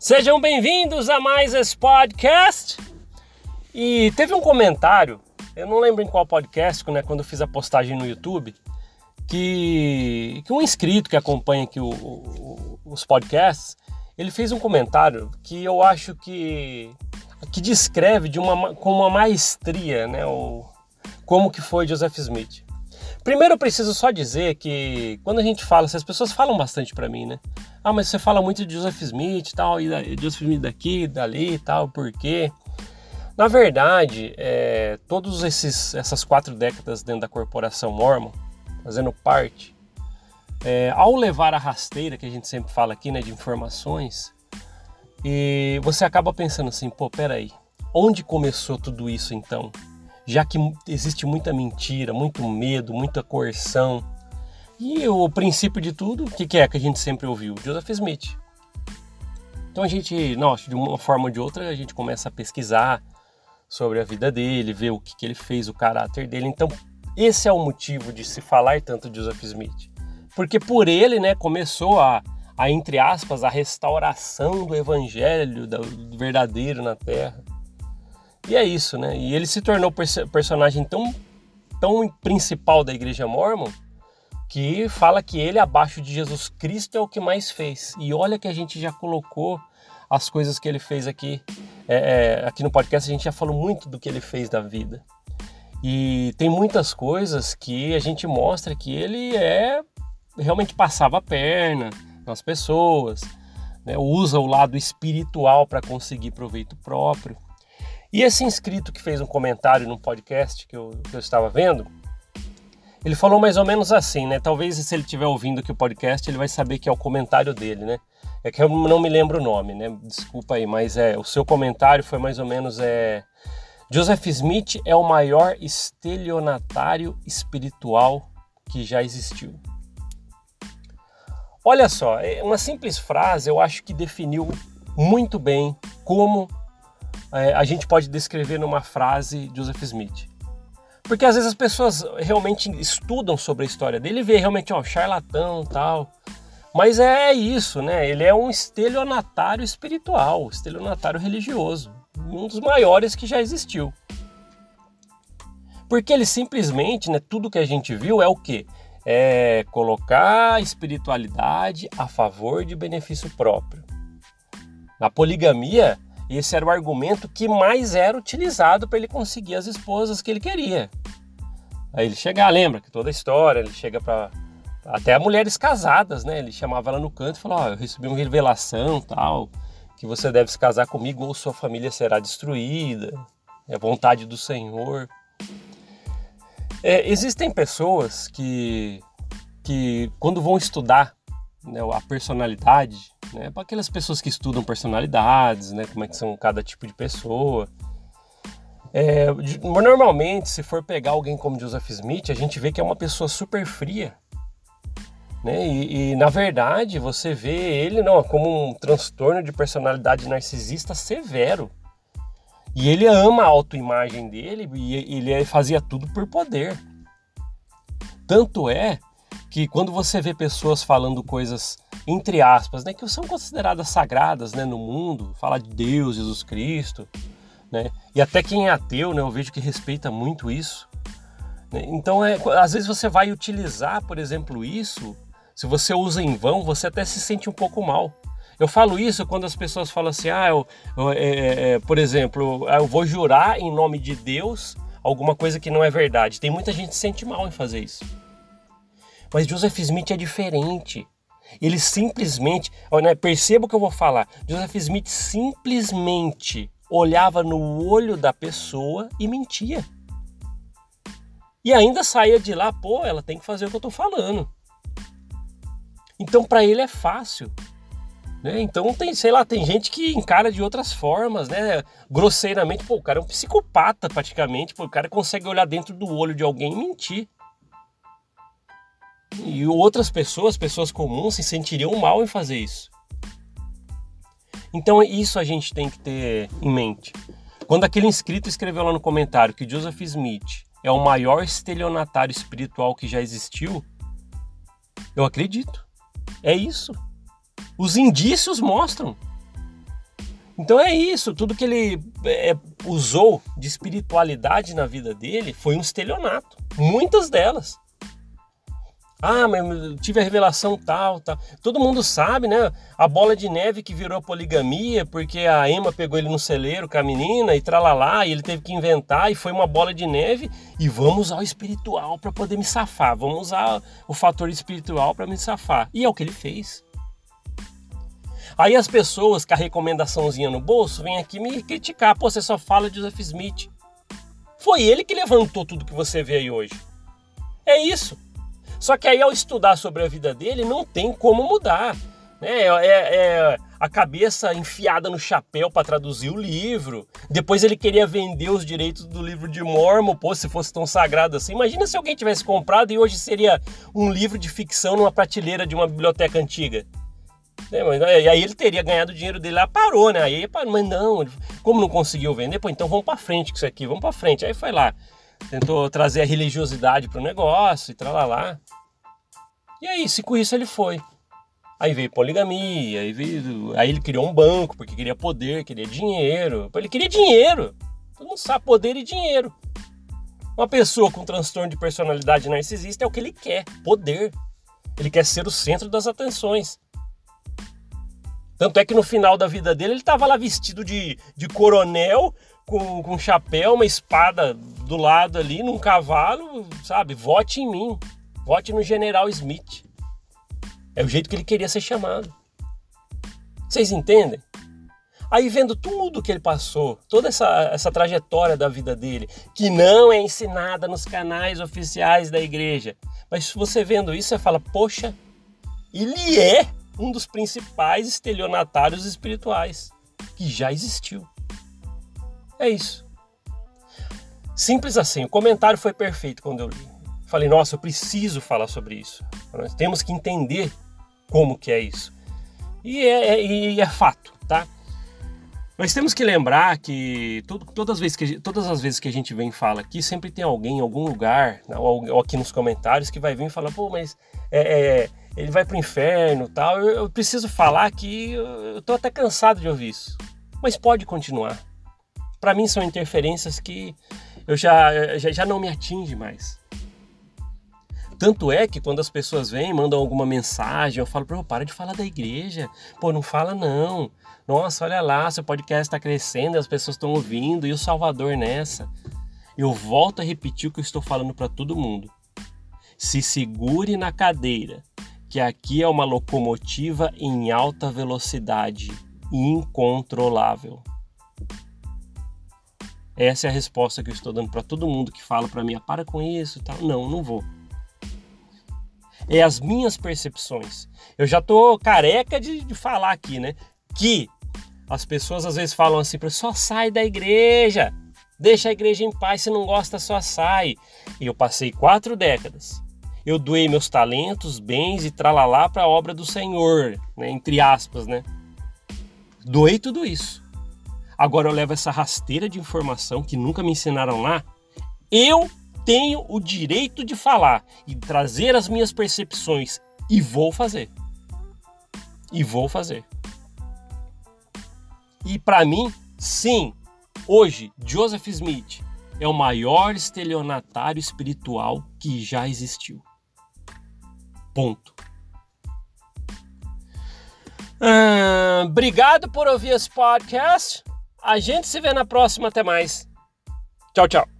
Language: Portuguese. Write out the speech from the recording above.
Sejam bem-vindos a mais esse podcast. E teve um comentário, eu não lembro em qual podcast, né, quando eu fiz a postagem no YouTube, que, que um inscrito que acompanha aqui o, o, os podcasts, ele fez um comentário que eu acho que, que descreve de uma, com uma maestria né, o, como que foi Joseph Smith. Primeiro eu preciso só dizer que quando a gente fala, as pessoas falam bastante para mim, né? Ah, mas você fala muito de Joseph Smith e tal, e Joseph Smith daqui, dali e tal, por quê? Na verdade, é, todos esses essas quatro décadas dentro da corporação Mormon, fazendo parte, é, ao levar a rasteira que a gente sempre fala aqui, né, de informações, e você acaba pensando assim, pô, peraí, onde começou tudo isso então? Já que existe muita mentira, muito medo, muita coerção. E o princípio de tudo, o que, que é que a gente sempre ouviu? Joseph Smith. Então a gente, nossa, de uma forma ou de outra, a gente começa a pesquisar sobre a vida dele, ver o que, que ele fez, o caráter dele. Então, esse é o motivo de se falar tanto de Joseph Smith. Porque por ele, né, começou a, a entre aspas, a restauração do evangelho do verdadeiro na terra. E é isso, né? E ele se tornou personagem tão, tão principal da igreja mormon que fala que ele, abaixo de Jesus Cristo, é o que mais fez. E olha que a gente já colocou as coisas que ele fez aqui. É, é, aqui no podcast a gente já falou muito do que ele fez da vida. E tem muitas coisas que a gente mostra que ele é realmente passava a perna nas pessoas, né? usa o lado espiritual para conseguir proveito próprio. E esse inscrito que fez um comentário no podcast que eu, que eu estava vendo, ele falou mais ou menos assim, né? Talvez se ele estiver ouvindo aqui o podcast, ele vai saber que é o comentário dele, né? É que eu não me lembro o nome, né? Desculpa aí, mas é o seu comentário foi mais ou menos é Joseph Smith é o maior estelionatário espiritual que já existiu. Olha só, é uma simples frase eu acho que definiu muito bem como é, a gente pode descrever numa frase Joseph Smith. Porque às vezes as pessoas realmente estudam sobre a história dele e vê realmente, ó, charlatão tal. Mas é isso, né? Ele é um estelionatário espiritual, estelionatário religioso, um dos maiores que já existiu. Porque ele simplesmente, né, tudo que a gente viu é o quê? É colocar a espiritualidade a favor de benefício próprio. Na poligamia, esse era o argumento que mais era utilizado para ele conseguir as esposas que ele queria. Aí ele chega, lembra que toda a história, ele chega para até mulheres casadas, né? Ele chamava ela no canto e falou: oh, eu recebi uma revelação, tal, que você deve se casar comigo ou sua família será destruída. É vontade do Senhor. É, existem pessoas que, que quando vão estudar né, a personalidade né? Para aquelas pessoas que estudam personalidades, né? Como é que são cada tipo de pessoa. É, normalmente, se for pegar alguém como Joseph Smith, a gente vê que é uma pessoa super fria. Né? E, e, na verdade você vê ele não como um transtorno de personalidade narcisista severo. E ele ama a autoimagem dele e ele fazia tudo por poder. Tanto é que quando você vê pessoas falando coisas entre aspas, né, que são consideradas sagradas, né, no mundo, falar de Deus, Jesus Cristo, né, e até quem é ateu, né, eu vejo que respeita muito isso. Né, então, é, às vezes você vai utilizar, por exemplo, isso, se você usa em vão, você até se sente um pouco mal. Eu falo isso quando as pessoas falam assim, ah, eu, eu é, é, é por exemplo, ah, eu vou jurar em nome de Deus alguma coisa que não é verdade. Tem muita gente que se sente mal em fazer isso. Mas Joseph Smith é diferente. Ele simplesmente, né, perceba o que eu vou falar. Joseph Smith simplesmente olhava no olho da pessoa e mentia. E ainda saía de lá, pô, ela tem que fazer o que eu estou falando. Então para ele é fácil. Né? Então tem, sei lá, tem gente que encara de outras formas, né? Grosseiramente, pô, o cara é um psicopata praticamente, pô, o cara consegue olhar dentro do olho de alguém e mentir. E outras pessoas, pessoas comuns, se sentiriam mal em fazer isso. Então isso a gente tem que ter em mente. Quando aquele inscrito escreveu lá no comentário que Joseph Smith é o maior estelionatário espiritual que já existiu, eu acredito. É isso. Os indícios mostram. Então é isso, tudo que ele é, usou de espiritualidade na vida dele foi um estelionato. Muitas delas. Ah, mas eu tive a revelação tal, tal. Todo mundo sabe, né? A bola de neve que virou poligamia porque a Emma pegou ele no celeiro com a menina e tralalá, e ele teve que inventar e foi uma bola de neve e vamos usar o espiritual para poder me safar. Vamos usar o fator espiritual para me safar. E é o que ele fez. Aí as pessoas com a recomendaçãozinha no bolso vêm aqui me criticar. Pô, você só fala de Joseph Smith. Foi ele que levantou tudo que você vê aí hoje. É isso. Só que aí ao estudar sobre a vida dele, não tem como mudar. Né? É, é, é a cabeça enfiada no chapéu para traduzir o livro. Depois ele queria vender os direitos do livro de Mormon, pô, se fosse tão sagrado assim. Imagina se alguém tivesse comprado e hoje seria um livro de ficção numa prateleira de uma biblioteca antiga. É, mas, e aí ele teria ganhado o dinheiro dele lá, parou, né? Aí, mas não, como não conseguiu vender, pô, então vamos para frente com isso aqui, vamos para frente. Aí foi lá tentou trazer a religiosidade para o negócio e tralalá. E aí, se com isso ele foi. Aí veio poligamia, aí, veio, aí ele criou um banco porque queria poder, queria dinheiro. Ele queria dinheiro. Todo mundo sabe poder e dinheiro. Uma pessoa com transtorno de personalidade narcisista é o que ele quer, poder. Ele quer ser o centro das atenções. Tanto é que no final da vida dele ele estava lá vestido de, de coronel, com, com um chapéu, uma espada do lado ali, num cavalo, sabe? Vote em mim. Vote no General Smith. É o jeito que ele queria ser chamado. Vocês entendem? Aí vendo tudo que ele passou, toda essa, essa trajetória da vida dele, que não é ensinada nos canais oficiais da igreja. Mas você vendo isso, você fala, poxa, ele é um dos principais estelionatários espirituais que já existiu. É isso. Simples assim. O comentário foi perfeito quando eu li. Falei, nossa, eu preciso falar sobre isso. Nós temos que entender como que é isso. E é, é, é fato, tá? Nós temos que lembrar que todas, as vezes que todas as vezes que a gente vem e fala aqui, sempre tem alguém em algum lugar, né, ou, aqui nos comentários, que vai vir e falar, pô, mas é, é, ele vai para o inferno tal. Eu, eu, preciso falar que eu estou até cansado de ouvir isso. Mas pode continuar para mim são interferências que eu já, já, já não me atinge mais. Tanto é que quando as pessoas vêm, mandam alguma mensagem, eu falo, pô, para de falar da igreja. Pô, não fala não. Nossa, olha lá, seu podcast está crescendo, as pessoas estão ouvindo, e o Salvador nessa. Eu volto a repetir o que eu estou falando para todo mundo. Se segure na cadeira, que aqui é uma locomotiva em alta velocidade, incontrolável. Essa é a resposta que eu estou dando para todo mundo que fala para mim, ah, para com isso tal. Não, não vou. É as minhas percepções. Eu já tô careca de, de falar aqui, né? Que as pessoas às vezes falam assim, só sai da igreja, deixa a igreja em paz, se não gosta só sai. E eu passei quatro décadas. Eu doei meus talentos, bens e tralalá para a obra do Senhor, né? entre aspas, né? Doei tudo isso. Agora eu levo essa rasteira de informação que nunca me ensinaram lá. Eu tenho o direito de falar e trazer as minhas percepções e vou fazer. E vou fazer. E para mim, sim, hoje Joseph Smith é o maior estelionatário espiritual que já existiu. Ponto. Hum, obrigado por ouvir esse podcast. A gente se vê na próxima. Até mais. Tchau, tchau.